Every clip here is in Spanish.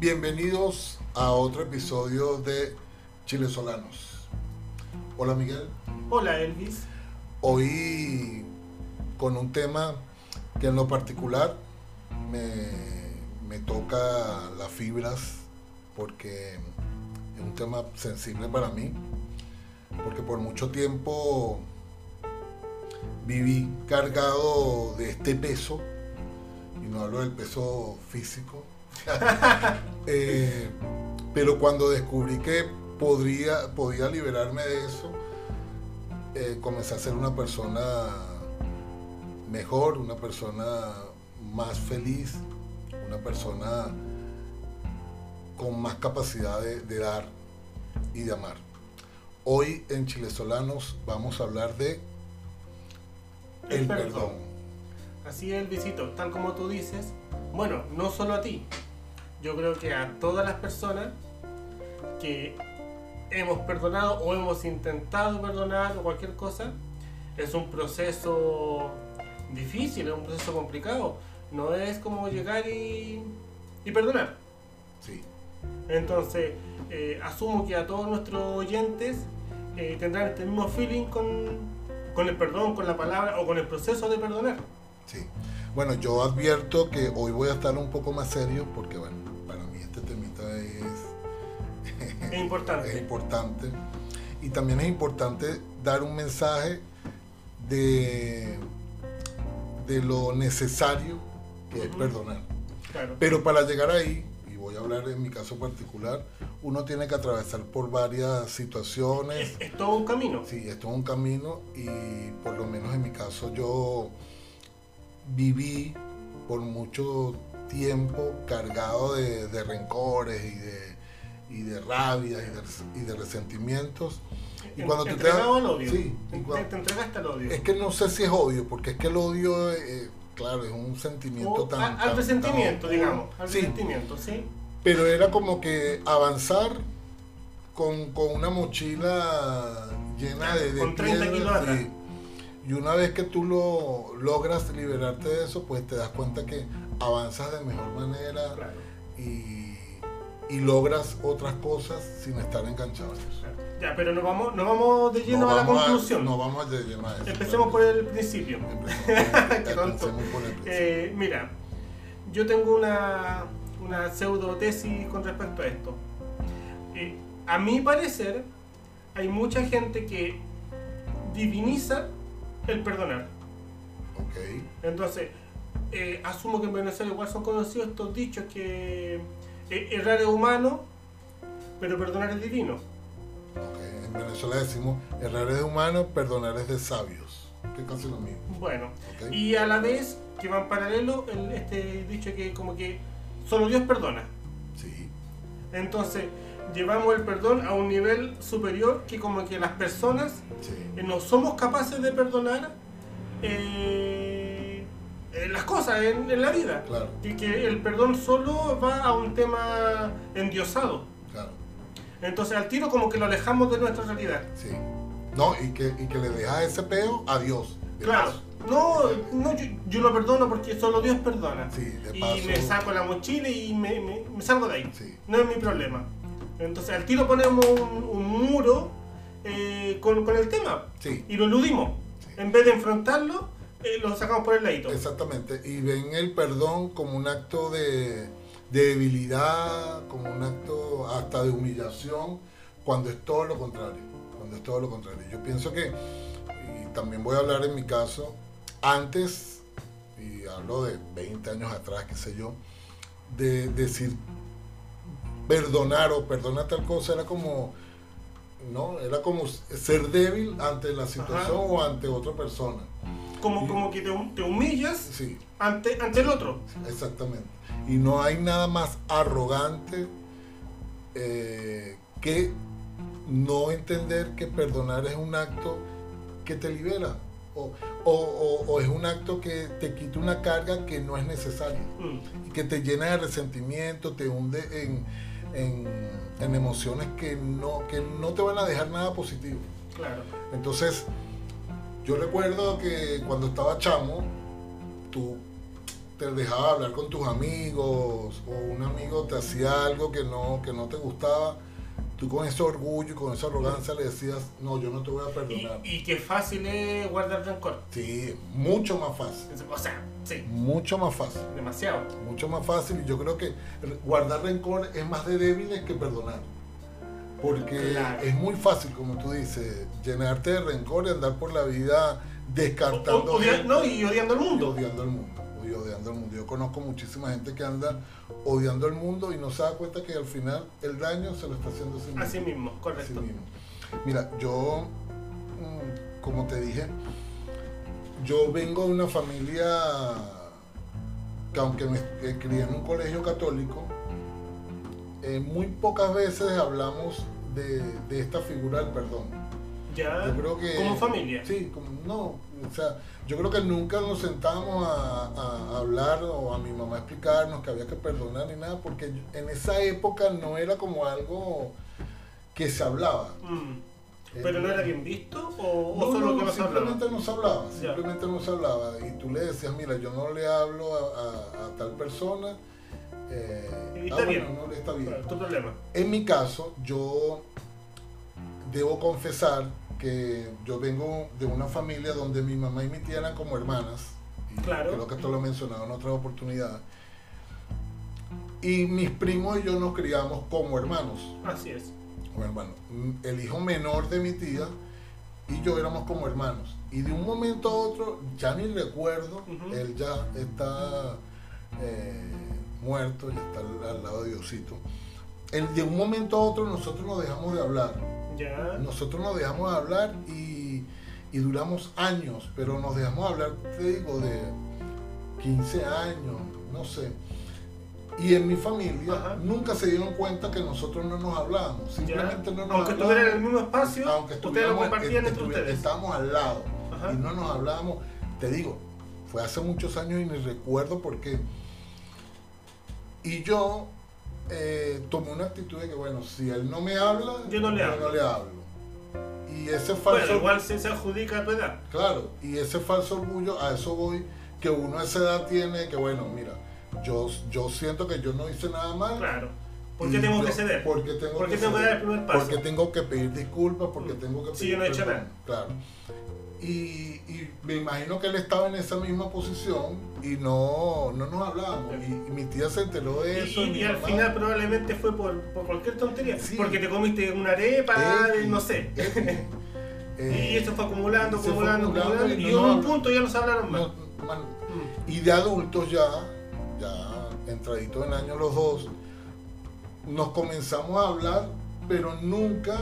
Bienvenidos a otro episodio de Chile Solanos. Hola Miguel. Hola Elvis. Hoy con un tema que en lo particular me, me toca las fibras porque es un tema sensible para mí, porque por mucho tiempo viví cargado de este peso, y no hablo del peso físico, eh, pero cuando descubrí que podría, podía liberarme de eso, eh, comencé a ser una persona mejor, una persona más feliz, una persona con más capacidad de, de dar y de amar. Hoy en Chilesolanos vamos a hablar de el, perdón. Así es, visito, tal como tú dices. Bueno, no solo a ti. Yo creo que a todas las personas que hemos perdonado o hemos intentado perdonar o cualquier cosa, es un proceso difícil, es un proceso complicado. No es como llegar y, y perdonar. Sí. Entonces, eh, asumo que a todos nuestros oyentes eh, tendrán este mismo feeling con, con el perdón, con la palabra o con el proceso de perdonar. Sí. Bueno, yo advierto que hoy voy a estar un poco más serio porque, bueno, es, importante. es importante. Y también es importante dar un mensaje de, de lo necesario que es perdonar. Claro. Pero para llegar ahí, y voy a hablar en mi caso particular, uno tiene que atravesar por varias situaciones. Es, es todo un camino. Sí, es un camino y por lo menos en mi caso yo viví por mucho tiempo cargado de, de rencores y de, y de rabias y de, y de resentimientos. Y cuando tú te entregado das- al odio. Sí, y te, cuando- te entregaste al odio. es que no sé si es odio, porque es que el odio, eh, claro, es un sentimiento O tan... a- al tan- resentimiento, tan- digamos. Al Sí, resentimiento, ¿sí? pero era como que avanzar con, con una mochila llena de, de Con 30 piedras, kilos atrás. sí. Y una vez que tú lo logras liberarte de eso, pues te das cuenta que avanzas de mejor manera Claro. y, y logras otras cosas sin estar enganchado en eso. claro. Ya, pero nos vamos, nos vamos de lleno No a la conclusión. no vamos de lleno a eso. Empecemos por el principio. Empecemos, Qué tonto. por el principio. Eh, mira, yo tengo una, una pseudo tesis con respecto a esto. Eh, a mi parecer, hay mucha gente que diviniza el perdonar. Ok, Entonces, eh, asumo que en Venezuela igual son conocidos estos dichos que errar es humano, pero perdonar es divino. En Venezuela decimos, errar es humano, perdonar es de sabios. Que es casi lo mismo. Bueno, ok. y a la vez que va en paralelo el- este dicho que como que solo Dios perdona. Sí, Entonces, llevamos el perdón a un nivel superior que como que las personas sí. eh, no somos capaces de perdonar eh, eh, las cosas en, en la vida. Claro, Y que el perdón solo va a un tema endiosado. claro. Entonces al tiro como que lo alejamos de nuestra realidad. Sí. No, y que, y que le dejas ese peo a Dios. Claro. paso. No, no yo, yo lo perdono porque solo Dios perdona. Sí, de y me saco la mochila y me, me- me salgo de ahí. Sí. No es mi problema. Entonces al tiro ponemos un, un muro eh, con, con el tema Sí, y lo eludimos. En vez de enfrentarlo, eh, lo sacamos por el ladito. exactamente. Y ven el perdón como un acto de, de debilidad, como un acto hasta de humillación, cuando es todo lo contrario. Cuando es todo lo contrario. Yo pienso que, y también voy a hablar en mi caso, antes, y hablo de 20 años atrás, qué sé yo, de decir perdonar o perdona tal cosa era como no era como ser débil ante la situación Ajá. o ante otra persona Como, como que te, hum- te humillas sí ante, ante el otro. exactamente y no hay nada más arrogante eh, que no entender que perdonar es un acto que te libera o, o- o- o es un acto que te quita una carga que no es necesaria Mm. y que te llena de resentimiento, te hunde en, en- en emociones que no, que no te van a dejar nada positivo. Claro. Entonces, yo recuerdo que cuando estaba chamo, tú te dejaba hablar con tus amigos o un amigo te hacía algo que no, que no te gustaba, tú con ese orgullo y con esa arrogancia le decías, no, yo no te voy a Y, perdonar. y qué fácil es guardar rencor. Sí, mucho más fácil. O sea, sí, Mucho más fácil. demasiado. Mucho más fácil. Y yo creo que guardar rencor es más de débiles que perdonar. Porque Claro. es muy fácil, como tú dices, llenarte de rencor y andar por la vida descartando. O- odia- gente no, y odiando al y mundo. odiando al mundo. Y odiando al mundo. Yo conozco muchísima gente que anda odiando al mundo y no se da cuenta que al final el daño se lo está haciendo a sí mismo. Así mismo, Así correcto. mismo. Mira, yo, mm, como te dije, yo vengo de una familia que aunque me eh, crié en un colegio católico, eh, muy pocas veces hablamos de, de esta figura del perdón. Ya, Yo creo que... como familia. Sí, como, no, o sea, yo creo que nunca nos sentamos a, a hablar o a mi mamá a explicarnos que había que perdonar ni nada, porque en esa época no era como algo que se hablaba. Mm. ¿Pero no era bien visto o, No, solo no, que no se hablaba? simplemente no se hablaba, Ya. simplemente no se hablaba. Y tú le decías, mira, yo no le hablo a, a- a tal persona. Eh, Y ah, está bueno, bien. no le está bien. Tu problema. En mi caso, yo debo confesar que yo vengo de una familia donde mi mamá y mi tía eran como hermanas. Y Claro. Creo que esto lo he mencionado en otras oportunidades. Y mis primos y yo nos criamos como hermanos. Así es. Como hermanos. El hijo menor de mi tía y yo éramos como hermanos. Y de un momento a otro, ya ni recuerdo, él ya está eh, muerto, ya está al, al lado de Diosito. El- de un momento a otro nosotros nos dejamos de hablar. Ya. Nosotros nos dejamos de hablar y, y duramos años, pero nos dejamos de hablar, te digo, de 15 años, no sé. Y en mi familia Ajá. nunca se dieron cuenta que nosotros no nos hablábamos. Ya. Simplemente no nos Aunque estuvieran en el mismo espacio, Aunque ustedes lo estuviéramos- compartían entre ustedes. Estábamos al lado Ajá. y no nos hablábamos. Te digo, fue hace muchos años y ni recuerdo por qué. Y yo eh, tomé una actitud de que, bueno, si él no me habla, Yo no le hablo. hablo. Y ese falso, Bueno, igual se, se adjudica a tu edad. claro, y ese falso orgullo, a eso voy, que uno a esa edad tiene que, bueno, mira, yo, yo siento que yo no hice nada mal. Claro. ¿Por qué tengo yo- que ceder? Porque tengo, ¿Por qué que, tengo que dar el primer paso? Porque tengo que pedir disculpas, porque Mm. tengo que pedir Sí, yo no he hecho nada. Claro. Y, y me imagino que él estaba en esa misma posición y no, no nos hablábamos. Y, y mi tía se enteró de eso. Y, al mamá- final probablemente fue por, por cualquier tontería. Sí. Porque te comiste una arepa, Eh, no sé. eh, eh, y eso fue acumulando, fue acumulando, acumulando y no en un punto ya no se hablaron más. no, Mm. Y de adultos ya, ya entraditos en años los dos, nos comenzamos a hablar, pero nunca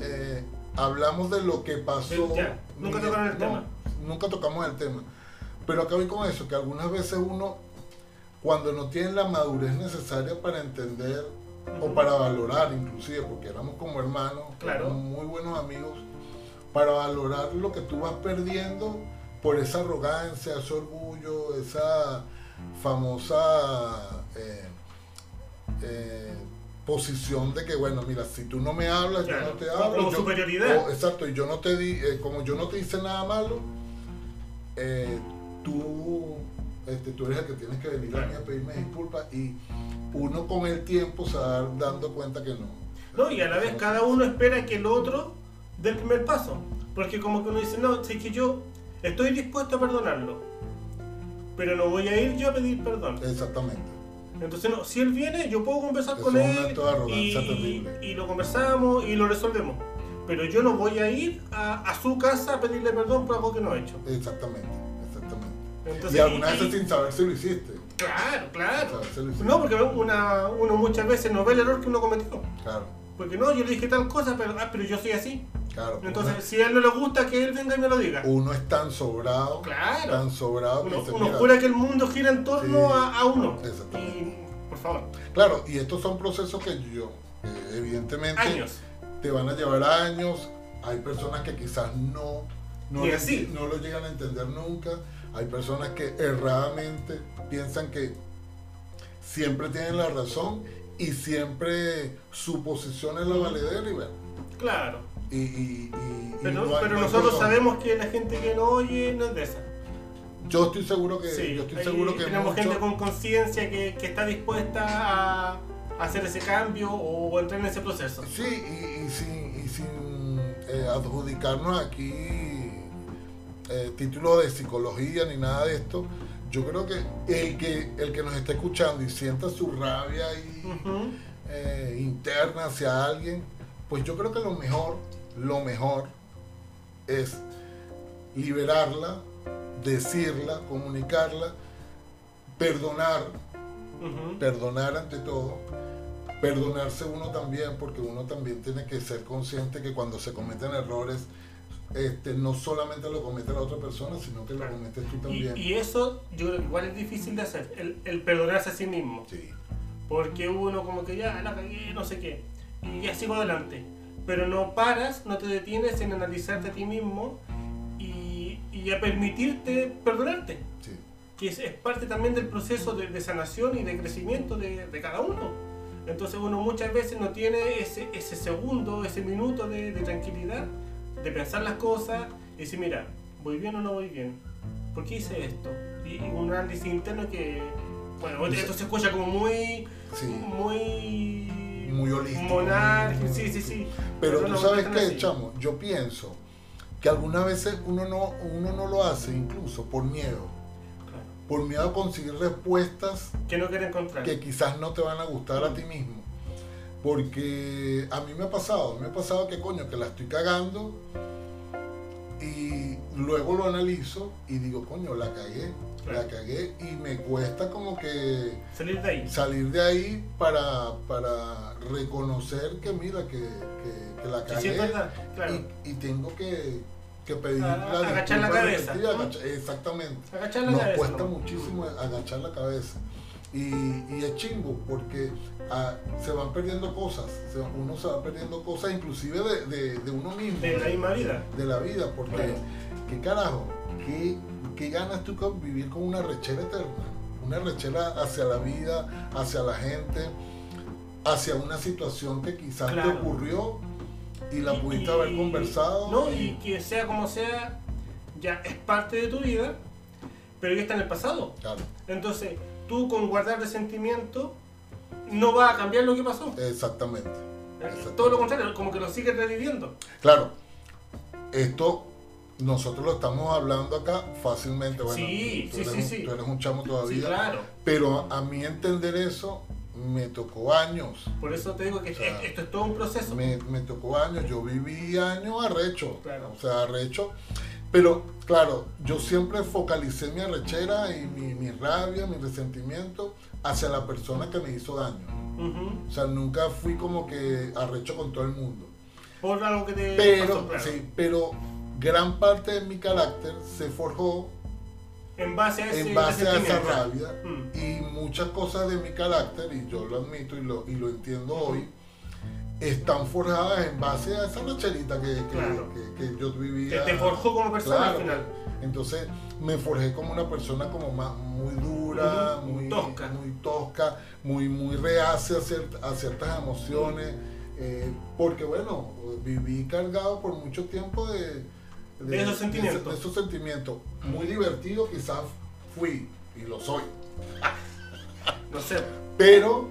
eh, hablamos de lo que pasó. Nunca tocaron el no, tema. Nunca tocamos el tema. Pero acá voy con eso, que algunas veces uno, cuando no tiene la madurez necesaria para entender o para valorar inclusive, porque éramos como hermanos, Claro. éramos muy buenos amigos, para valorar lo que tú vas perdiendo por esa arrogancia, ese orgullo, esa famosa eh, eh, posición de que, bueno, mira, si tú no me hablas, Claro, yo no te como hablo. yo- superioridad. o- exacto, y yo no te di, eh, como yo no te hice nada malo, eh, tú, este, tú eres el que tienes que venir a mí a pedirme disculpas y uno con el tiempo se va dando cuenta que no. No, y a la vez cada uno espera que el otro dé el primer paso. Porque como que uno dice, no, sé que yo estoy dispuesto a perdonarlo. Pero no voy a ir yo a pedir perdón. Exactamente. Entonces, no, si él viene, yo puedo conversar con un él acto y, lo conversamos y lo resolvemos. Pero yo no voy a ir a, a su casa a pedirle perdón por algo que no he hecho. Exactamente, exactamente. Entonces, y algunas veces sin saber si lo hiciste. Claro, claro. No, porque una, uno muchas veces no ve el error que uno cometió. Claro, Porque no, yo le dije tal cosa, pero, ah, pero yo soy así. Claro. Entonces, si a él no le gusta, que él venga y me lo diga. uno, es tan sobrado, Claro. tan sobrado que Uno, dice, uno mira, jura que el mundo gira en torno Sí, a, a uno. exactamente. Y, por favor, Claro, y estos son procesos que yo, eh, evidentemente, años. te van a llevar años. Hay personas que quizás no, así. no lo llegan a entender nunca. Hay personas que erradamente piensan que siempre tienen la razón y siempre su posición es la valedera y bueno, Claro. Y, y- y- y Pero, no hay- pero no nosotros sabemos que la gente que no oye no es de esa. yo estoy seguro que, Sí, yo estoy ahí seguro que tenemos mucho- gente con conciencia que, que está dispuesta a hacer ese cambio o entrar en ese proceso. Sí, y, sin, y sin eh, adjudicarnos aquí eh, título de psicología ni nada de esto, yo creo que el que, el que nos está escuchando y sienta su rabia y, eh, interna hacia alguien, pues yo creo que lo mejor, lo mejor es liberarla, decirla, comunicarla, perdonar, perdonar ante todo, perdonarse uno también, porque uno también tiene que ser consciente que cuando se cometen errores, este, no solamente lo comete la otra persona, sino que lo cometes tú también. y eso yo igual es difícil de hacer, el, el perdonarse a sí mismo. Sí, Porque uno como que ya la cagué, no sé qué, y ya sigo adelante. Pero no paras, no te detienes en analizarte a ti mismo y, y a permitirte perdonarte. sí, Que es, es parte también del proceso de, de sanación y de crecimiento de, de cada uno. Entonces uno muchas veces no tiene ese, ese segundo, ese minuto de, de tranquilidad, de pensar las cosas y decir, mira, ¿voy bien o no voy bien? ¿Por qué hice esto? Y, y un análisis interno que, bueno, esto se escucha como muy, sí. muy... Muy holístico. monárquico, muy- sí, sí, sí. Pero tú sabes qué, así. chamo, yo pienso que algunas veces uno no, uno no lo hace incluso por miedo, Claro. por miedo a conseguir respuestas Que no encontrar. que quizás no te van a gustar a ti mismo. Porque a mí me ha pasado, me ha pasado que coño, que la estoy cagando y luego lo analizo y digo, coño, la cagué, la cagué y me cuesta como que Salir de ahí. salir de ahí para, para reconocer que mira, que, que- que la cagué claro. y, y tengo que, que pedir Ah, la agachar la cabeza, exactamente Agachar la nos cabeza, cuesta ¿no? muchísimo agachar la cabeza. Y, y es chingo porque ah, se van perdiendo cosas, se uno se va perdiendo cosas inclusive de, de- de uno mismo. De la misma vida. De la vida, porque Claro. qué carajo, qué, qué ganas tú con vivir con una rechera eterna, una rechera hacia la vida, hacia la gente, hacia una situación que quizás Claro. te ocurrió y la Y- pudiste y- haber conversado. No, y que sea como sea, ya es parte de tu vida, pero ya está en el pasado. Claro, Entonces, tú con guardar resentimiento no va a cambiar lo que pasó. exactamente. Todo lo contrario, como que lo sigues reviviendo. Claro, esto nosotros lo estamos hablando acá fácilmente. Bueno, Sí, tú, sí, eres sí, un, tú eres un chamo todavía. claro. Pero a mí entender eso me tocó años. Por eso te digo que O sea, esto, es todo un proceso. Me, me tocó años. Yo viví años arrecho. Claro. O sea, arrecho. Pero claro, yo siempre focalicé mi arrechera y mi, mi rabia, mi resentimiento hacia la persona que me hizo daño. O sea, nunca fui como que arrecho con todo el mundo. Por algo que te Pero, pasó, claro. sí, pero gran parte de mi carácter se forjó En base a ese en base a esa rabia Mm. y muchas cosas de mi carácter, y yo lo admito y lo, y lo entiendo hoy, están forjadas en base a esa racherita que, que, Claro. que- que yo Te, vivía. te forjó como persona Claro. al final. Entonces me forjé como una persona como más muy dura, muy tosca. muy tosca, muy muy reacia a, ciert- a ciertas emociones, eh, porque bueno, viví cargado por mucho tiempo de, De esos sentimientos. de esos sentimientos. Muy divertido quizás fui y lo soy, No sé. pero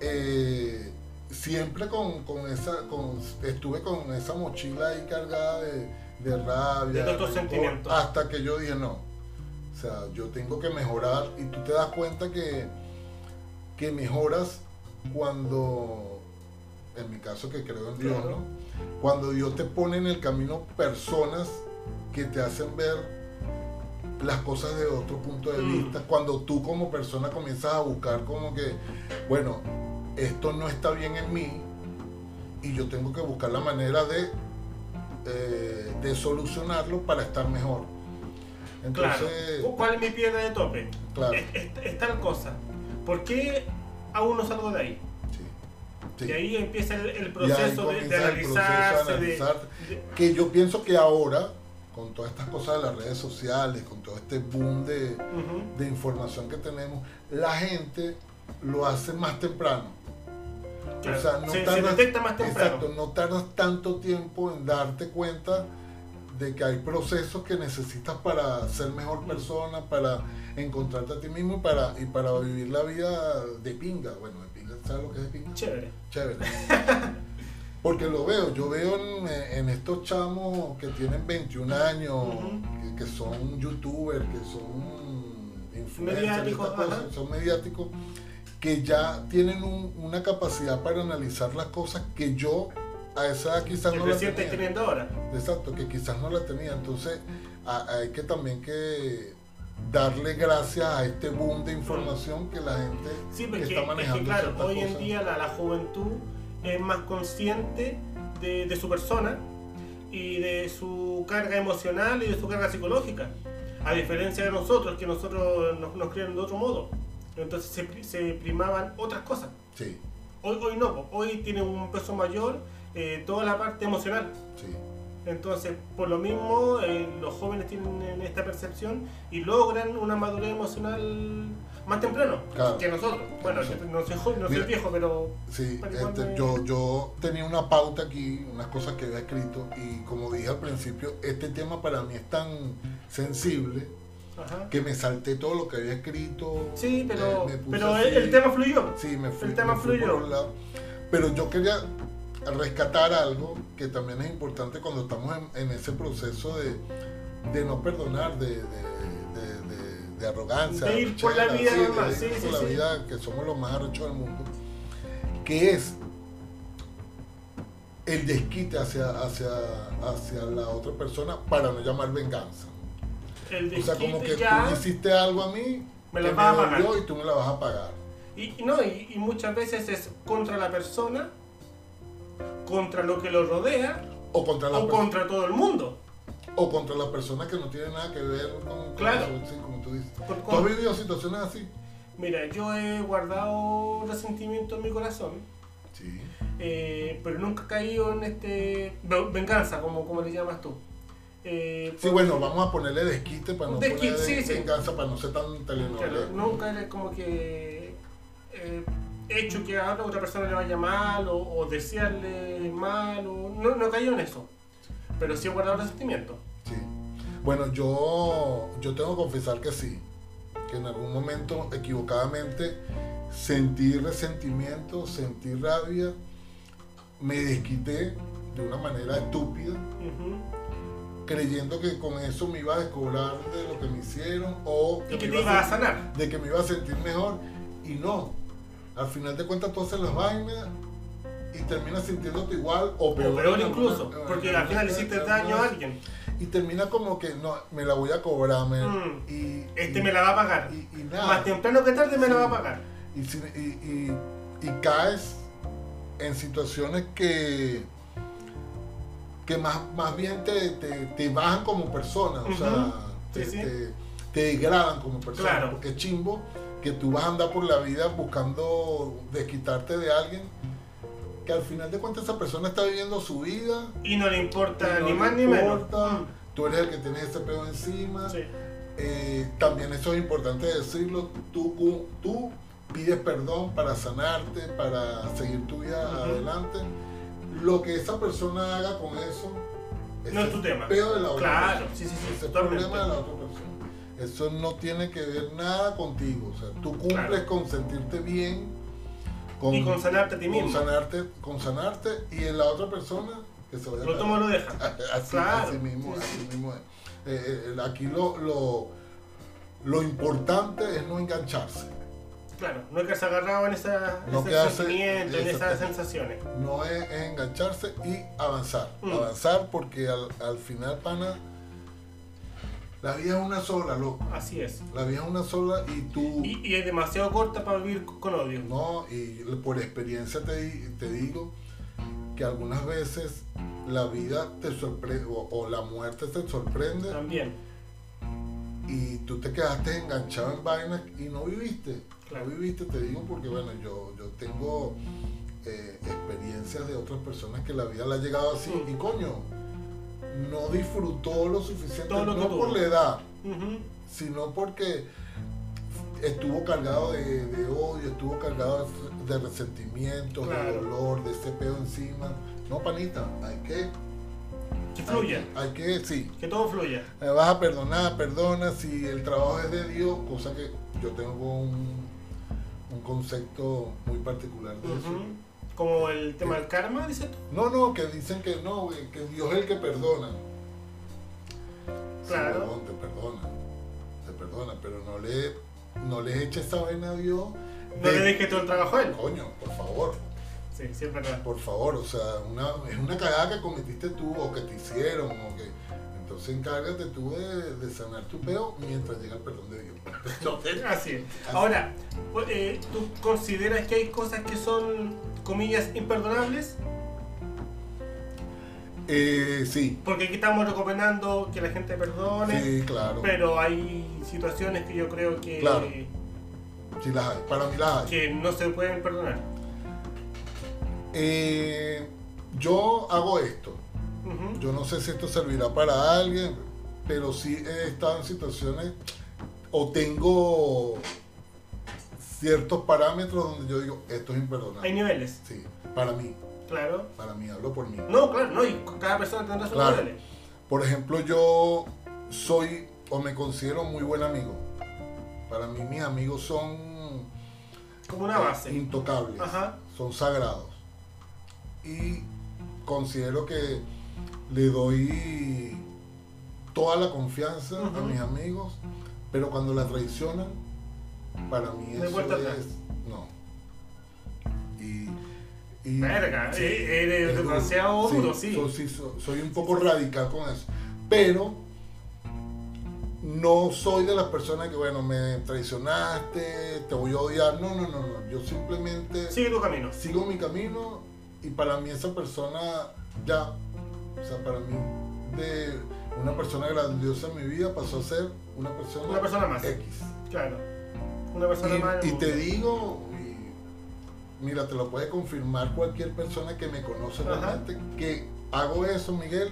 eh, siempre con, con esa, con, estuve con esa mochila ahí cargada de, de rabia, De rencor, sentimientos. hasta que yo dije no, o sea, yo tengo que mejorar y tú te das cuenta que, que mejoras cuando, en mi caso que creo en Dios, Claro. ¿no? Cuando Dios te pone en el camino personas que te hacen ver las cosas de otro punto de Mm. vista, cuando tú como persona comienzas a buscar como que, bueno, esto no está bien en mí y yo tengo que buscar la manera de, eh, de solucionarlo para estar mejor. Claro. ¿Cuál es mi piedra de tope? claro, Es, es- es tal cosa. ¿Por qué aún no salgo de ahí? sí, sí. Y ahí empieza el, proceso de, el proceso de- que yo pienso que ahora, con todas estas cosas de las redes sociales, con todo este boom de, de información que tenemos, la gente lo hace más temprano. Claro, O sea, no se, tardas, detecta más temprano. exacto, no tardas tanto tiempo en darte cuenta de que hay procesos que necesitas para ser mejor persona, para encontrarte a ti mismo y para, y para vivir la vida de pinga. Bueno, de pinga, ¿sabes lo que es de pinga? Chévere. Chévere. Porque lo veo, yo veo en, en estos chamos que tienen 21 años, que, que son youtubers, que son influencers, Mediáticos, son mediáticos, que ya tienen un- una capacidad para analizar las cosas que yo a esa edad quizás Que no la tenía. teniendo ahora. Exacto, que quizás no la tenía. Entonces a- hay que también que darle gracias a este boom de información que la gente Sí, porque está es manejando. que claro, hoy en cosas. día la, la juventud es más consciente de, de su persona y de su carga emocional y de su carga psicológica. A diferencia de nosotros, que nosotros nos, nos criaron de otro modo. Entonces se, pri- se primaban otras cosas. Sí, Hoy, hoy no, hoy tiene un peso mayor eh, toda la parte emocional. sí. Entonces, por lo mismo, eh, los jóvenes tienen esta percepción y logran una madurez emocional más temprano Claro. que nosotros. Bueno, yo no soy joven, no soy Mira. viejo, pero Sí, este, yo, yo tenía una pauta aquí, unas cosas que había escrito y como dije al principio, este tema para mí es tan sensible ajá. que me salté todo lo que había escrito. Sí, pero, eh, pero así. el, tema fluyó. Sí, me fui, el tema me fui por fluyó. un lado. Pero yo quería rescatar algo que también es importante cuando estamos en, en ese proceso de, de no perdonar, de, de, de- arrogancia. De ir por la vida de normal, sí, por sí, la sí. vida que somos los más arrechos del mundo, que es el desquite hacia, hacia, hacia la otra persona para no llamar venganza. El O sea, como que ya. tú hiciste algo a mí Me la vas a pagar. y tú me la vas a pagar. Y, no, y, y muchas veces es contra la persona, contra lo que lo rodea O contra la o persona. contra todo el mundo. O contra las personas que no tienen nada que ver con, con Claro. eso, sí, como tú dices. Por- ¿Tú has vivido situaciones así? Mira, yo he guardado resentimiento en mi corazón, Sí. eh, pero nunca he caído en este ve- venganza, como, como le llamas tú. Eh, Sí, bueno, vamos a ponerle desquite para no Desquite, poner sí, sí. venganza, para no ser tan Claro, telenovela. nunca he como que eh, hecho que a otra persona le vaya mal o, o desearle mal, o, no, no he caído en eso. Pero sí he guardado resentimiento. Sí. Bueno, yo, yo tengo que confesar que sí, que en algún momento equivocadamente sentí resentimiento, sentí rabia, me desquité de una manera estúpida, creyendo que con eso me iba a descobrar de lo que me hicieron o Y que me iba a sanar. de que me iba a sentir mejor y no. Al final de cuentas tú haces las vainas y terminas sintiéndote igual o peor. O peor incluso, porque al final hiciste daño a alguien. Y termina como que no, me la voy a cobrar. me- Mm. y, Este y- me la va a pagar. y, y nada. Más temprano que tarde me la va a pagar. Y, si- y, y- y caes en situaciones que que más, más bien te, te, te bajan como persona, o sea, te, Sí, sí. te- te degradan como persona, Claro. porque es chimbo que tú vas a andar por la vida buscando desquitarte de alguien que al final de cuentas esa persona está viviendo su vida, Y no le importa no ni más ni menos. Mm. tú eres el que tienes ese pedo encima, Sí. eh, también eso es importante decirlo, tú, tú pides perdón para sanarte, para seguir tu vida Ujú. adelante. Lo que esa persona haga con eso No es tu tema. peo de la otra Claro, persona. sí, sí, sí, es el problema de la otra persona. Eso no tiene que ver nada contigo. O sea, tú cumples Claro. con sentirte bien, Y con sanarte a ti con mismo. sanarte, con sanarte y en la otra persona que se vaya Lo a toma lo deja. Así, Claro. así mismo, Sí, así mismo es. Eh, eh, aquí lo, lo, lo importante es no engancharse, Claro, no quedarse agarrado en esa, No ese quedarse- sentimiento, en esas sensaciones. no es, es engancharse y avanzar. Mm. Avanzar porque al, al final, pana, la vida es una sola, loco. Así es. La vida es una sola y tú, Y, y es demasiado corta para vivir con odio. no, y por experiencia te, te digo que algunas veces la vida te sorprende o, o la muerte te sorprende También. y tú te quedaste enganchado en vainas y no viviste. Claro. No viviste, te digo, porque bueno, yo, yo tengo eh, experiencias de otras personas que la vida le ha llegado así Mm. y coño, no disfrutó lo suficiente, lo no tuvo. por la edad, sino porque estuvo cargado de, de odio, estuvo cargado de, resentimiento, de dolor, de ese pedo encima. No, panita, hay que Que fluya. Hay, que, sí. Que todo fluya. Me vas a perdonar, perdona. Si el trabajo es de Dios, cosa que yo tengo un, un concepto muy particular de eso. Como el tema del karma, dices tú. No, no, que dicen que no, que Dios es el que perdona. Sí, Claro. huevón, te perdona. Te perdona, pero no le, no le eches esa vaina a Dios. No de- le dejes todo el trabajo a él. Coño, por favor. Sí, sí, es verdad. Por favor, o sea, una, es una cagada que cometiste tú o que te hicieron o que entonces encárgate tú de, de sanar tu peo mientras llega el perdón de Dios. Entonces, Así es. Ahora, pues, eh, ¿tú consideras que hay cosas que son, comillas, imperdonables? eh, sí, Porque aquí estamos recomendando que la gente perdone, sí, claro. pero hay situaciones que yo creo que, Claro. Sí las hay, para mí las hay. que no se pueden perdonar. Eh, yo hago esto. Yo no sé si esto servirá para alguien, pero sí he estado en situaciones o tengo ciertos parámetros donde yo digo, esto es Hay imperdonable. niveles, Sí, para mí, claro. para mí, hablo por mí. No, claro, no, y cada persona tendrá sus Claro. niveles. Por ejemplo, yo soy o me considero muy buen amigo. Para mí mis amigos son Como una base. intocables, Ajá. son sagrados. Y considero que le doy toda la confianza a mis amigos, pero cuando la traicionan, para mí eso es... No. Y... y- Verga, sí, eh, eres es demasiado duro, sí. so- sí, so- soy un poco radical con eso. Pero no soy de las personas que, bueno, me traicionaste, te voy a odiar. No, no, no, no. Yo simplemente Sigue tu camino. sigo mi camino y para mí esa persona ya, o sea, para mí de una persona grandiosa en mi vida pasó a ser una persona, Una persona más. X. Claro. Una persona más. Y, te digo, y mira, te lo puede confirmar cualquier persona que me conoce Ajá. realmente, que hago eso, Miguel,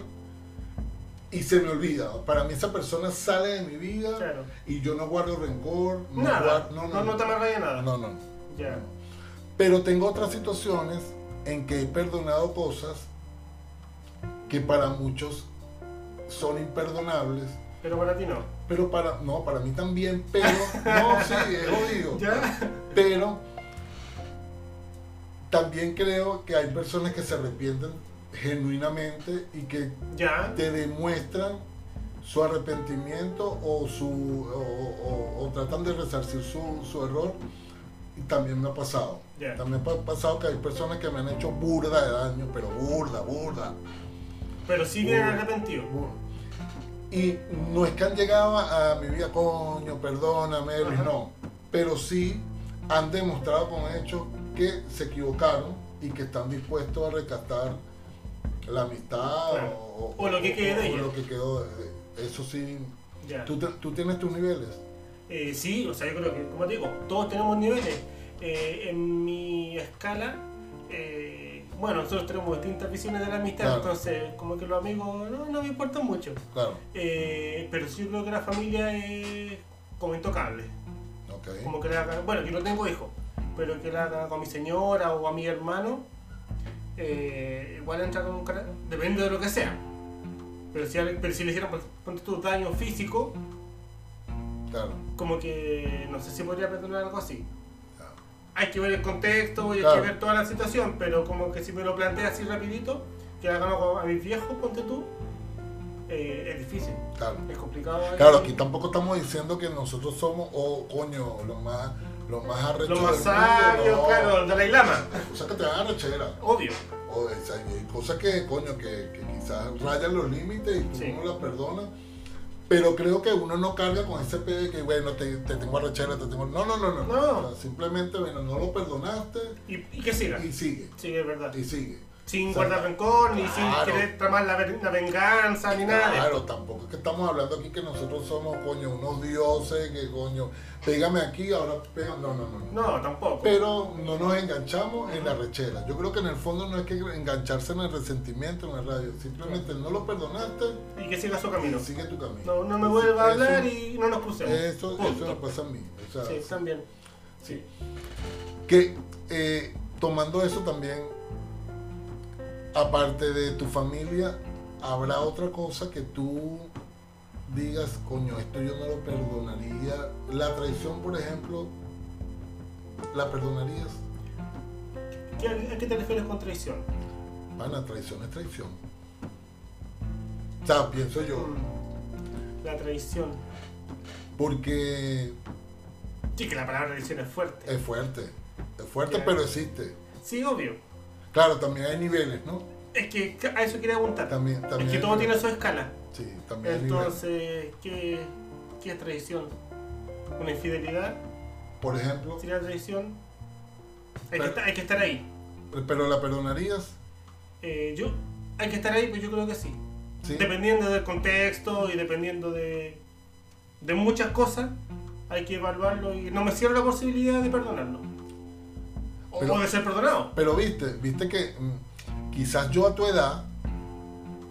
y se me olvida. Para mí esa persona sale de mi vida Claro. y yo no guardo rencor, no Nada. guardo- No, no, te amarras de nada. no, no. Ya. Pero tengo otras situaciones en que he perdonado cosas que para muchos son imperdonables, Pero para ti no. pero para no, para mí también, pero no, sí, es jodido. Ya. Pero también creo que hay personas que se arrepienten genuinamente y que Ya. te demuestran su arrepentimiento o su o, o- o tratan de resarcir su, su error y también me ha pasado Ya. también me ha pasado que hay personas que me han hecho burda de daño pero burda burda, Pero sí vienen arrepentidos. y no es que han llegado a mi vida coño perdóname Elvis", Ajá. no pero sí han demostrado con hechos que se equivocaron y que están dispuestos a rescatar la amistad Claro. o, O lo que quede de o ella. lo que quedó de- de- eso sí Ya. ¿tú, te- tú tienes tus niveles Eh, sí, o sea, yo creo que, como te digo, todos tenemos niveles. Eh, en mi escala, eh, bueno, nosotros tenemos distintas visiones de la amistad, Claro. entonces, como que los amigos no, no me importan mucho. claro Eh, pero sí yo creo que la familia es como intocable. ok Como que la haga- bueno, yo no tengo hijos, pero que la haga con mi señora o a mi hermano, eh, igual entra con un cara- depende de lo que sea. Pero si, pero si le hicieron, por- ponte tú, daño físico, claro como que no sé si podría perdonar algo así. Hay que ver el contexto y Claro. hay que ver toda la situación, pero como que si me lo planteas así rapidito, que algo a mis viejos, ponte tú, eh, es difícil, claro es complicado. Claro, aquí tampoco estamos diciendo que nosotros somos, oh, coño, los más, los más arrechos Los más sabios, no. claro, el Dalai Lama, Hay cosas que te dan arrechera. obvio. O hay hay cosas que, coño, que, que quizás rayan los límites y tú Sí. no las perdonas. Pero creo que uno no carga con ese pedo de que, bueno, te, te tengo arrechera, te tengo... No, no, no, no. No. O sea, simplemente, bueno, no lo perdonaste Y, y que siga. y sigue. Es verdad. Y sigue. Sin O sea, guardar rencor, ni sin querer tramar la, ven- la venganza, ni nada. Claro, tampoco es que estamos hablando aquí que nosotros somos, coño, unos dioses, que, coño, pégame aquí, ahora pégame... No, no, no. no. Tampoco. pero no nos enganchamos en la rechera. Yo creo que en el fondo no es que engancharse en el resentimiento, en la rabia. Simplemente no lo perdonaste Y que siga su camino. y sigue tu camino. No, no me vuelva a Eso- hablar y no nos crucemos. Eso, Punto. eso me pasa a mí. O sea, Sí, también. Sí. que eh, tomando eso también, aparte de tu familia, habrá otra cosa que tú digas, coño, esto yo no lo perdonaría. La traición, por ejemplo, ¿la perdonarías? ¿Qué- ¿A qué te refieres con traición? Pana, traición es traición. O sea, pienso yo, Mm, La traición. porque Sí, que la palabra traición es fuerte. es fuerte, es fuerte, pero existe. Sí, obvio. Claro, también hay niveles, ¿no? Es que a eso quería apuntar. También, también es que todo tiene su escala. Sí, también. Entonces, ¿qué, ¿qué es traición? ¿Una infidelidad? Por ejemplo, ¿Sería traición? Hay, que, Pero- hay que estar ahí. pero la perdonarías, Eh, yo, hay que estar ahí, pues yo creo que sí. ¿sí? Dependiendo del contexto y dependiendo de, de muchas cosas, hay que evaluarlo y no me cierro la posibilidad de perdonarlo. Pero- o de ser perdonado. Pero viste, viste que mm, quizás yo a tu edad,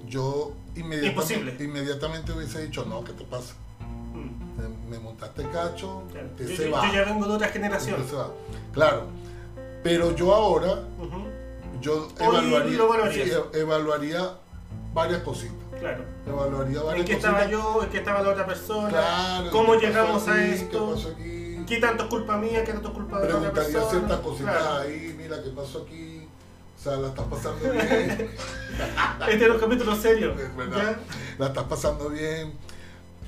yo inmediatamente, inmediatamente hubiese dicho, no, ¿qué te pasa? Mm, Me, montaste cacho, claro. usted Yo, se yo- va. yo ya vengo de otra generación. usted se va. Claro, pero yo ahora, yo evaluaría, sí, e- evaluaría varias cositas. Claro. Evaluaría varias ¿En qué cositas. estaba yo? ¿En qué estaba la otra persona? Claro, ¿Cómo ¿qué pasó llegamos a esto? ¿Qué pasó aquí? ¿Qué tanto es culpa mía? ¿Qué tanto es culpa de la otra Preguntaría persona? ciertas cositas Claro. ahí, mira, ¿qué pasó aquí? O sea, la estás pasando bien. Este era un capítulo serio. Es verdad. ¿ya? la estás pasando bien.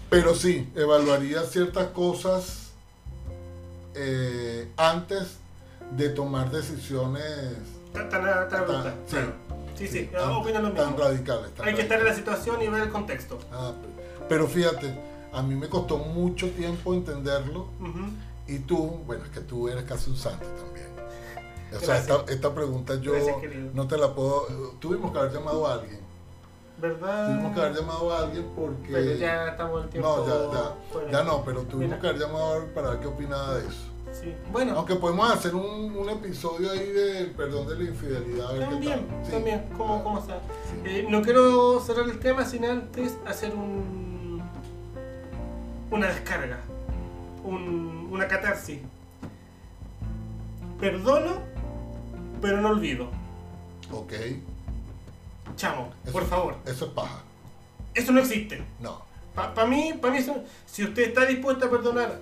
Pero sí, evaluaría ciertas cosas eh, antes de tomar decisiones Tan, tan, tan tan, sí, claro. Sí, sí, tan- opino lo tan mismo. radicales. tan Hay que estar en radicales. la situación y ver el contexto. Ah, pe- pero fíjate, a mí me costó mucho tiempo entenderlo. Y tú, bueno, es que tú eres casi un santo también. O sea, esta, esta pregunta yo Gracias, no te la puedo... Tuvimos que haber llamado a alguien. ¿Verdad? Tuvimos que haber llamado a alguien porque... Pero ya estamos en tiempo. No, ya, ya, fuera. ya no, pero tuvimos Mira. que haber llamado a alguien para ver qué opinaba de eso. Sí. Bueno, Aunque podemos hacer un, un episodio ahí del perdón de la infidelidad. también. Sí. también, ¿cómo, cómo está? Sí. Eh, no quiero cerrar el tema sin antes hacer un, una descarga, un- una catarsis. Perdono, pero no olvido. Ok, Chamo, Eso- por favor. eso es paja. Eso no existe. No. Para mí, pa mí eso- si usted está dispuesto a perdonar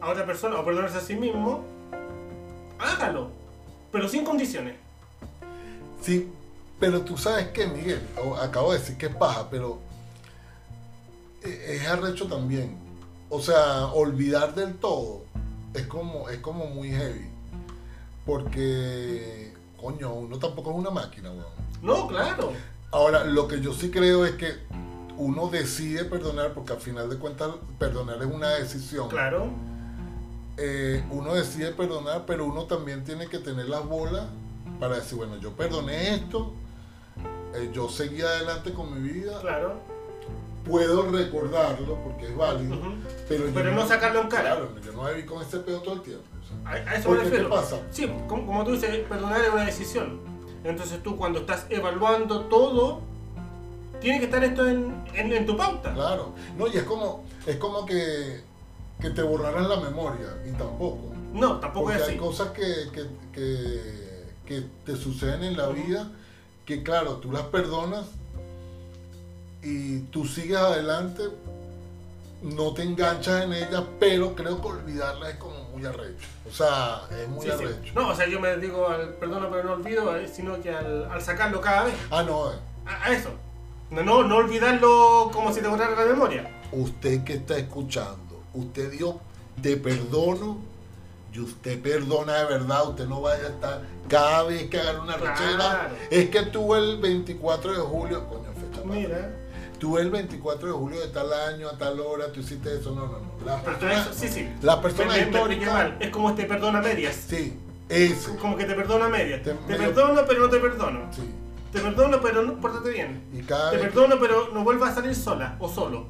a otra persona o perdonarse a sí mismo, hágalo. Pero sin condiciones. Sí, pero tú sabes que, Miguel, acabo de decir que es paja, pero e- es arrecho también. O sea, olvidar del todo es como, es como muy heavy. Porque, coño, uno tampoco es una máquina, weón. No, claro. Ahora, lo que yo sí creo es que uno decide perdonar, porque al final de cuentas perdonar es una decisión. Claro. Eh, uno decide perdonar, pero uno también tiene que tener las bolas para decir, bueno, yo perdoné esto, eh, yo seguí adelante con mi vida, Claro. Puedo recordarlo porque es válido, Ujú. pero, yo Pero no sacarlo en cara. Claro, yo no voy a vivir con ese pedo todo el tiempo. o sea. A, a eso me ¿qué refiero. pasa? Sí, como, como tú dices, perdonar es una decisión. Entonces tú cuando estás evaluando todo, tiene que estar esto en, en, en tu pauta. Claro, no, y es como, es como que, que te borraran la memoria, y tampoco. No, tampoco Porque es hay así. cosas que, que, que, que te suceden en la vida que, claro, tú las perdonas y tú sigues adelante, no te enganchas en ellas, pero creo que olvidarlas es como muy arrecho. O sea, es muy Sí, sí. arrecho. No, o sea, yo me digo al perdono pero no olvido, eh, sino que al, al sacarlo cada vez. Ah, no, eh, A, a eso. No, no, no olvidarlo como si te borrara la memoria. usted que está escuchando, usted dijo, te perdono. Y usted perdona de verdad, usted no vaya a estar cada vez que hagan una Claro. rechera. Es que tuve el 24 de julio, coño, fecha. Mira. Tú el 24 de julio de tal año, a tal hora, tú hiciste eso. No, no, no. Las personas, eso, sí, sí. las personas históricas. Es como este perdona medias. Sí, ese. Como que te perdono a medias. Te- Te, medio- perdono pero no te perdono. Sí. Te perdono pero no pórtate bien. Y cada Te perdono, pero no vuelvas a salir sola o solo.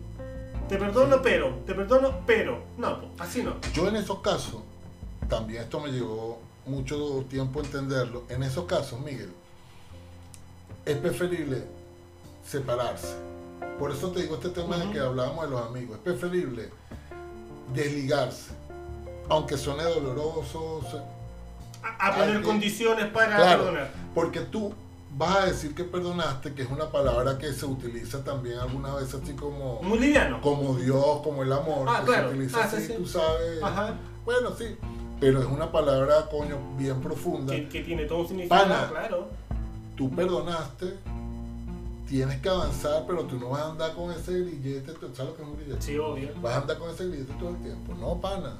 Te perdono, pero. Te perdono, pero. No, así no. Yo en esos casos, también esto me llevó mucho tiempo entenderlo. En esos casos, Miguel, es preferible separarse. Por eso te digo este tema de Ujú. que hablábamos de los amigos. Es preferible desligarse. Aunque suene doloroso, su- A, a poner condiciones para Claro, perdonar. porque tú vas a decir que perdonaste, que es una palabra que se utiliza también algunas veces así como, Muy liviano. como Dios, como el amor, Ah, que claro. se utiliza Ah, sí, así, sí. tú sabes. Ajá. Bueno, sí, pero es una palabra, coño, bien profunda. Que, que tiene todo un significado, Pana. claro. Tú perdonaste, tienes que avanzar, pero tú no vas a andar con ese grillete, ¿tú ¿sabes lo que es un grillete? Sí, obvio. Vas a andar con ese grillete todo el tiempo. No, pana.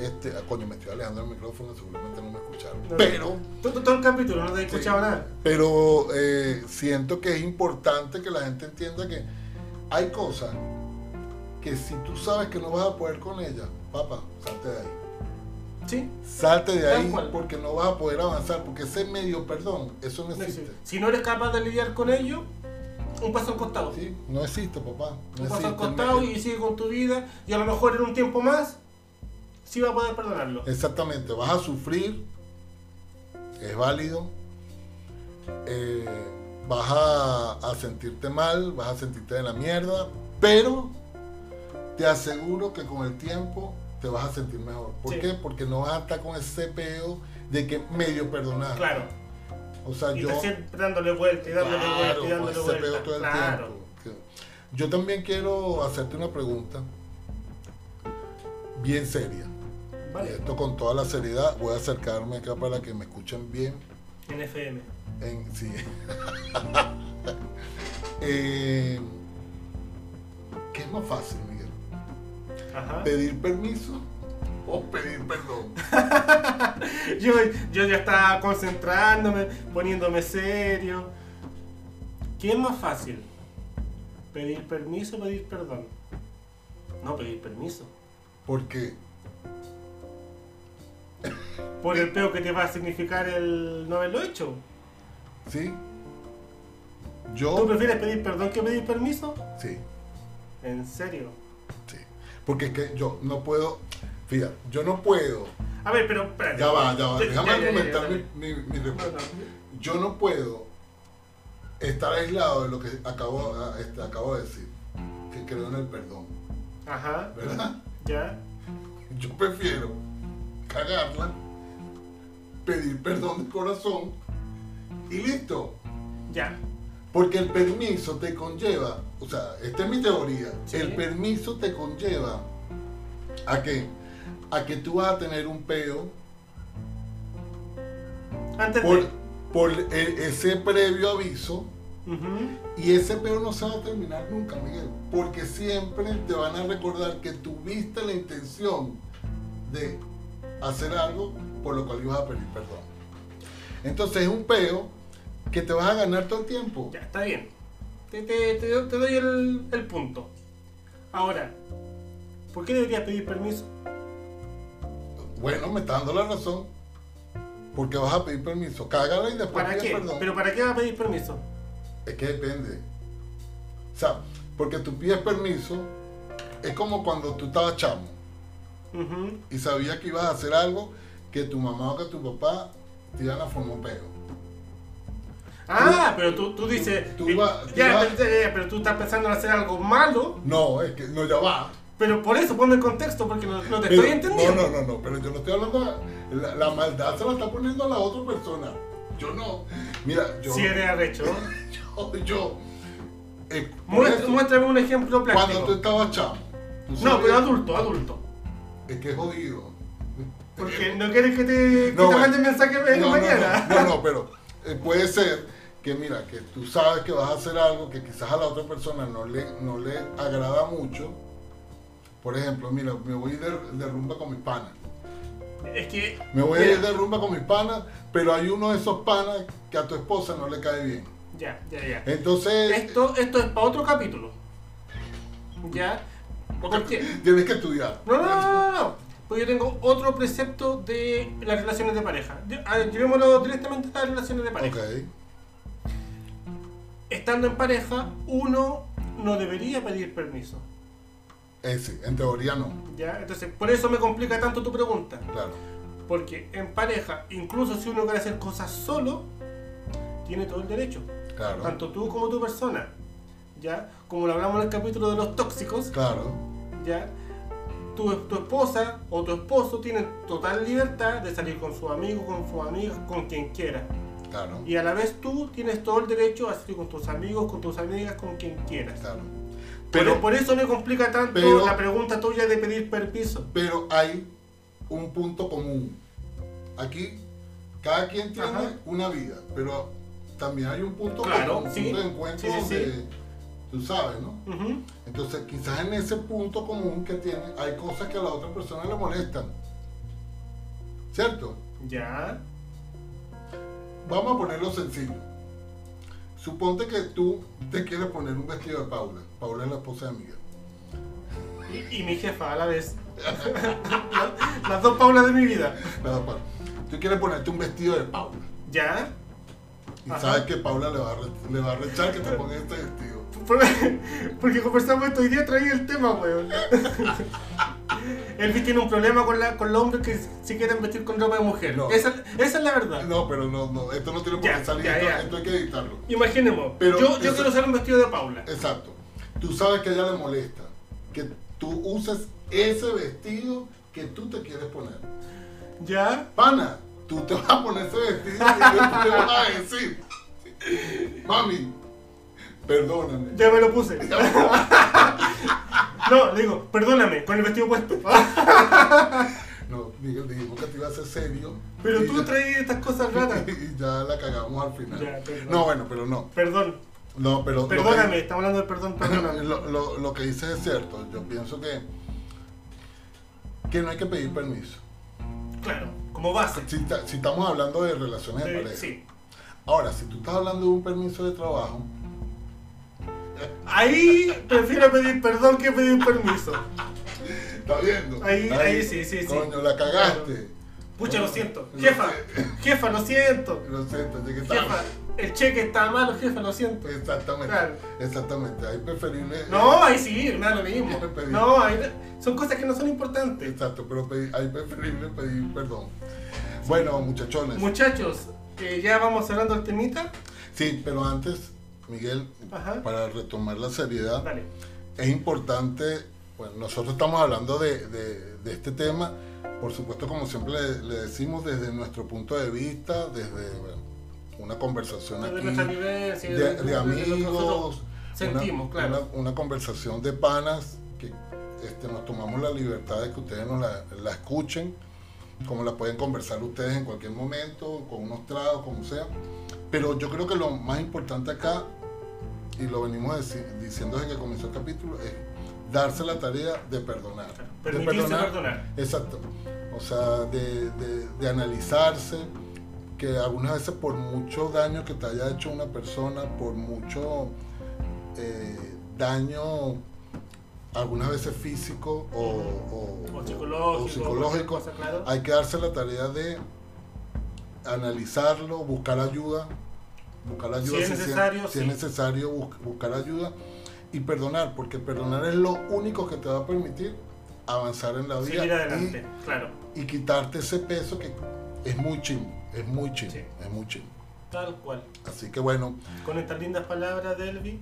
Este, ah, coño, me estoy alejando del micrófono, seguramente no me escucharon. No, Pero, Todo, todo el capítulo no te he Sí. nada. pero eh, siento que es importante que la gente entienda que hay cosas que si tú sabes que no vas a poder con ellas, papá, salte de ahí. Sí. Salte de ahí porque no vas a poder avanzar, porque ese medio perdón, eso no existe. Si no eres capaz de lidiar con ello, un paso al costado. Sí, no existe, papá. No un paso al costado y sigue con tu vida. Y a lo mejor en un tiempo más, sí va a poder perdonarlo. Exactamente, vas a sufrir, es válido, eh, vas a, a sentirte mal, vas a sentirte de la mierda, pero te aseguro que con el tiempo te vas a sentir mejor. ¿Por Sí. qué? Porque no vas a estar con ese peo de que medio perdonar. Claro. O sea, Y yo... siempre dándole vuelta y dándole Claro, vuelta y dándole vuelta. todo el Claro. tiempo. Yo también quiero hacerte una pregunta bien seria. Y Vale. esto con toda la seriedad, voy a acercarme acá para que me escuchen bien. En FM. En, sí. Eh, ¿Qué es más fácil, Miguel? Ajá. ¿Pedir permiso o pedir perdón? Yo, yo ya estaba concentrándome, poniéndome serio. ¿Qué es más fácil? ¿Pedir permiso o pedir perdón? No, pedir permiso. ¿Por qué? Por el peo que te va a significar el no haberlo hecho. ¿Sí? ¿Tú Yo, prefieres pedir perdón que pedir permiso? sí, ¿En serio? sí. Porque es que yo no puedo, fíjate, yo no puedo, A ver, pero espérate. ya va, ya va, déjame argumentar mi, mi, mi respuesta. Yo no puedo estar aislado de lo que acabo, ah, este, acabo de decir, que creo en el perdón, Ajá. ¿verdad? Ya. Yo prefiero cagarla, pedir perdón de corazón y listo. Ya. Porque el permiso te conlleva, o sea, esta es mi teoría, Sí. el permiso te conlleva a que, a que tú vas a tener un peo Antes por, de. por e- ese previo aviso y ese peo no se va a terminar nunca, Miguel, porque siempre te van a recordar que tuviste la intención de hacer algo por lo cual ibas a pedir perdón. Entonces es un peo que te vas a ganar todo el tiempo. Ya, está bien. Te, te- te doy el, el punto. Ahora, ¿por qué deberías pedir permiso? Bueno, me está dando la razón. Porque vas a pedir permiso. Cágala y después ¿Para qué? perdón. ¿Pero para qué vas a pedir permiso? Es que depende. O sea, porque tú pides permiso, es como cuando tú estabas chamo y sabías que ibas a hacer algo que tu mamá o que tu papá te iban a formar un pego. Ah, pero tú, tú dices. tú pero, ya, ya, pero tú estás pensando en hacer algo malo. No, es que no, ya va. Pero por eso ponme el contexto, porque no, no te Pero- estoy entendiendo. No, no, no, no, pero yo no estoy hablando. La, la maldad se la está poniendo a la otra persona. Yo no. Mira, yo. Si eres arrecho. Yo. yo eh, Muestra- eso, muéstrame un ejemplo cuando tú práctico. estabas chamo. tú No, pero adulto, adulto. Es que es jodido. Porque no quieres que te, que No, te bueno. manden mensaje no, mañana. no, no, no, pero eh, puede ser que mira, que tú sabes que vas a hacer algo que quizás a la otra persona no le, no le agrada mucho. Por ejemplo, mira, me voy a ir de, de rumba con mis panas. Es que. Me voy a ir de rumba con mis panas, pero hay uno de esos panas que a tu esposa no le cae bien. Ya, ya, ya. Entonces, Esto, esto es para otro capítulo. ¿Ya? ¿Por qué? tienes que estudiar. No, no, no, no, no. Pues yo tengo otro precepto de las relaciones de pareja. Llevémoslo directamente a las relaciones de pareja. Ok, Estando en pareja, uno no debería pedir permiso. Ese, en teoría no, ¿Ya? Entonces, por eso me complica tanto tu pregunta. claro. Porque en pareja, incluso si uno quiere hacer cosas solo, tiene todo el derecho. Claro, Tanto tú como tu persona. ¿Ya? Como lo hablamos en el capítulo de los tóxicos, claro, ¿ya? Tu, tu esposa o tu esposo tienen total libertad de salir con sus amigos, con sus amigas, con quien quiera. Claro. Y a la vez tú tienes todo el derecho a hacerlo con tus amigos, con tus amigas, con quien quieras. Claro. Pero por eso me complica tanto pero- la pregunta tuya de pedir permiso. pero hay un punto común. Aquí, cada quien tiene Ajá. una vida, pero también hay un punto Claro, común, un sí. punto de encuentro Sí, donde, tú sabes, ¿no? Entonces, quizás en ese punto común que tiene, hay cosas que a la otra persona le molestan. ¿Cierto? Ya. Vamos a ponerlo sencillo. Suponte que tú te quieres poner un vestido de Paula. Paula es la esposa de Miguel. Y, y mi jefa a la vez. La- Las dos Paulas de mi vida. Nada, Paula. Tú quieres ponerte un vestido de Paula. Ya. Y Ajá. sabes que Paula le va, a re- le va a rechar que te pongas este vestido. Por- Porque conversamos esto hoy día, traía el tema, weón. Elvis tiene un problema con, la, con los hombres que se quieren vestir con ropa de mujer. No. Esa, esa es la verdad. No, pero no, no, esto no tiene por qué salir, ya, esto, ya. esto hay que editarlo. Imaginemos, Pero yo, quiero usar un vestido de Paula. Exacto. Tú sabes que a ella le molesta que tú uses ese vestido que tú te quieres poner. ¿Ya? Pana, tú te vas a poner ese vestido y tú te vas a decir, mami, perdóname. Ya me lo puse. No, le digo, perdóname, con el vestido puesto. No, Miguel, dijimos que te iba a ser serio. Pero tú ya- traes estas cosas raras. Y ya la cagamos al final. Ya, no, bueno, pero no. Perdón, No, pero que- perdóname, estamos hablando de perdón, perdóname. lo, lo- lo que dices es cierto. Yo pienso que, que no hay que pedir permiso. Claro, como base. Si, si estamos hablando de relaciones de Sí, pareja. sí. Ahora, si tú estás hablando de un permiso de trabajo, Ahí prefiero pedir perdón que pedir permiso. ¿estás viendo? Ahí- ahí sí, sí, sí. Coño, la cagaste. Pucha, lo siento. Jefa, jefa, lo siento. Lo siento, llegué tarde. Jefa, el cheque está malo, jefa, lo siento. Exactamente. Claro. Exactamente. Hay preferible. No, ahí sí, es lo mismo. No, ahí, son cosas que no son importantes. Exacto, pero pedir- hay preferible pedir perdón. Bueno, muchachones. Muchachos, eh, ya vamos cerrando el temita. Sí, pero antes, Miguel, Ajá. para retomar la seriedad, Dale. es importante, bueno, nosotros estamos hablando de, de- de este tema, por supuesto, como siempre le, le decimos, desde nuestro punto de vista, desde bueno, una conversación aquí de, amigos, sentimos, una, claro. una- una conversación de panas, que este, nos tomamos la libertad de que ustedes nos la, la escuchen, como la pueden conversar ustedes en cualquier momento, con unos tragos, como sea. Pero yo creo que lo más importante acá, y lo venimos deci- diciendo desde que comenzó el capítulo, es darse la tarea de perdonar. De Permitirse perdonar. Exacto. O sea, de, de- de analizarse, que algunas veces por mucho daño que te haya hecho una persona, por mucho eh, daño, algunas veces físico o, o- O psicológico. o psicológico, cosa, claro. hay que darse la tarea de analizarlo, buscar ayuda, buscar ayuda Si es necesario, si sí. necesario bus- buscar ayuda y perdonar, porque perdonar es lo único que te va a permitir avanzar en la vida Seguir adelante, claro. y, y quitarte ese peso que es muy chimo, es muy chimo, Sí. es muy chimo. Tal cual. Así que bueno, Con estas lindas palabras de Elvi,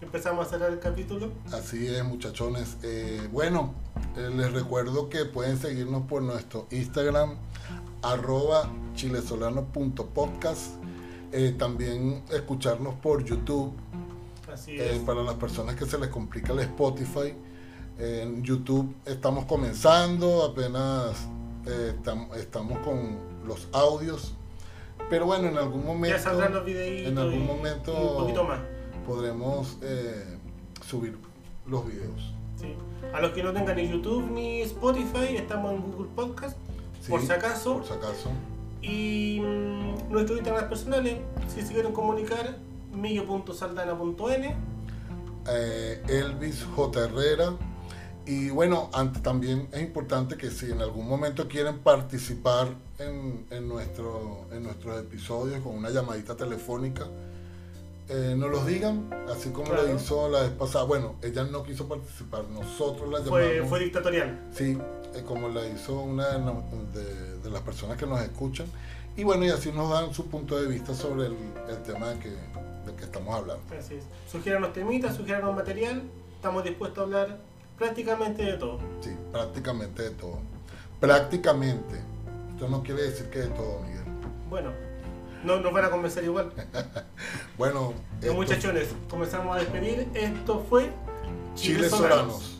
empezamos a cerrar el capítulo. Así es, muchachones. Eh, bueno, eh, les recuerdo que pueden seguirnos por nuestro Instagram, arroba chilesolano.podcast. Eh, también escucharnos por YouTube, Así eh, es. para las personas que se les complica el Spotify. En YouTube estamos comenzando, apenas estamos con los audios. Pero bueno, en algún momento... ya saldrán los videitos. en algún y- momento- y un poquito más. podremos eh, subir los videos. Sí. A los que no tengan ni YouTube ni Spotify, estamos en Google Podcast. Sí, Por si acaso. Por si acaso. Y mm, nuestros Instagram personales, si se quieren comunicar, millo.saldana.n. eh, Elvis J. Herrera. Y bueno, ante- también es importante que si en algún momento quieren participar en, en nuestro, en nuestros episodios con una llamadita telefónica, eh, nos los digan, así como lo Claro. hizo la vez pasada. Bueno, ella no quiso participar, nosotros la llamamos. fue dictatorial. Sí, eh, como la hizo una de, no- de- de las personas que nos escuchan. Y bueno, y así nos dan su punto de vista sobre el, el tema de que, del que estamos hablando. Así es. Sugiéranos temitas, sugiéranos material. Estamos dispuestos a hablar prácticamente de todo. Sí, prácticamente de todo. Prácticamente. Esto no quiere decir que de todo, Miguel. Bueno, no nos van a convencer igual. Bueno, Los esto- muchachones, comenzamos a despedir. Esto fue Chile Solanos.